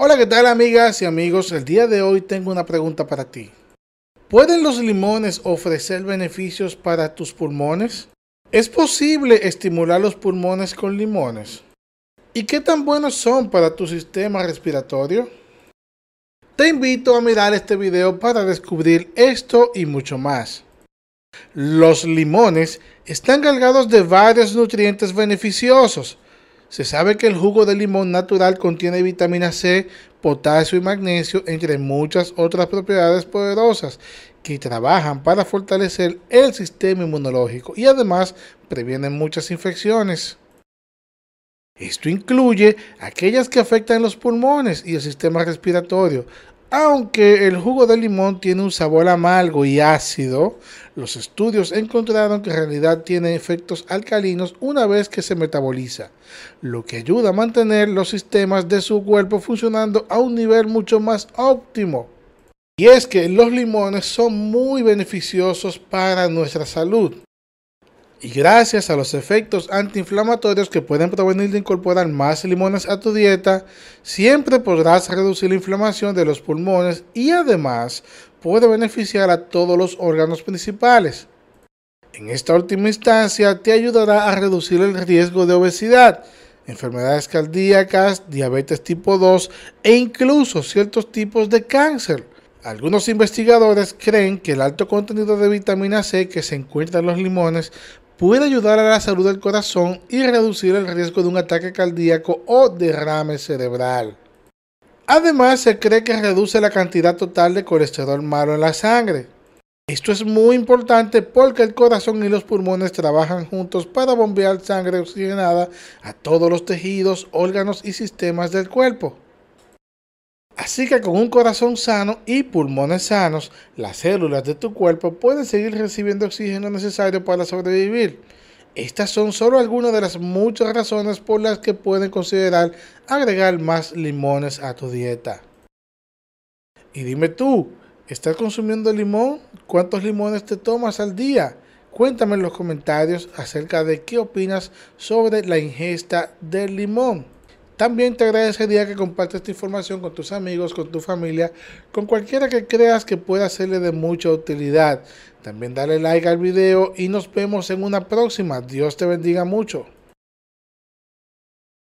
Hola, ¿qué tal amigas y amigos? El día de hoy tengo una pregunta para ti. ¿Pueden los limones ofrecer beneficios para tus pulmones? ¿Es posible estimular los pulmones con limones? ¿Y qué tan buenos son para tu sistema respiratorio? Te invito a mirar este video para descubrir esto y mucho más. Los limones están cargados de varios nutrientes beneficiosos, se sabe que el jugo de limón natural contiene vitamina C, potasio y magnesio, entre muchas otras propiedades poderosas que trabajan para fortalecer el sistema inmunológico y además previenen muchas infecciones. Esto incluye aquellas que afectan los pulmones y el sistema respiratorio, aunque el jugo de limón tiene un sabor amargo y ácido, los estudios encontraron que en realidad tiene efectos alcalinos una vez que se metaboliza, lo que ayuda a mantener los sistemas de su cuerpo funcionando a un nivel mucho más óptimo. Y es que los limones son muy beneficiosos para nuestra salud. Y gracias a los efectos antiinflamatorios que pueden provenir de incorporar más limones a tu dieta, siempre podrás reducir la inflamación de los pulmones y además puede beneficiar a todos los órganos principales. En esta última instancia te ayudará a reducir el riesgo de obesidad, enfermedades cardíacas, diabetes tipo 2 e incluso ciertos tipos de cáncer. Algunos investigadores creen que el alto contenido de vitamina C que se encuentra en los limones puede ayudar a la salud del corazón y reducir el riesgo de un ataque cardíaco o derrame cerebral. Además, se cree que reduce la cantidad total de colesterol malo en la sangre. Esto es muy importante porque el corazón y los pulmones trabajan juntos para bombear sangre oxigenada a todos los tejidos, órganos y sistemas del cuerpo. Así que con un corazón sano y pulmones sanos, las células de tu cuerpo pueden seguir recibiendo oxígeno necesario para sobrevivir. Estas son solo algunas de las muchas razones por las que pueden considerar agregar más limones a tu dieta. Y dime tú, ¿estás consumiendo limón? ¿Cuántos limones te tomas al día? Cuéntame en los comentarios acerca de qué opinas sobre la ingesta del limón. También te agradecería que compartas esta información con tus amigos, con tu familia, con cualquiera que creas que pueda serle de mucha utilidad. También dale like al video y nos vemos en una próxima. Dios te bendiga mucho.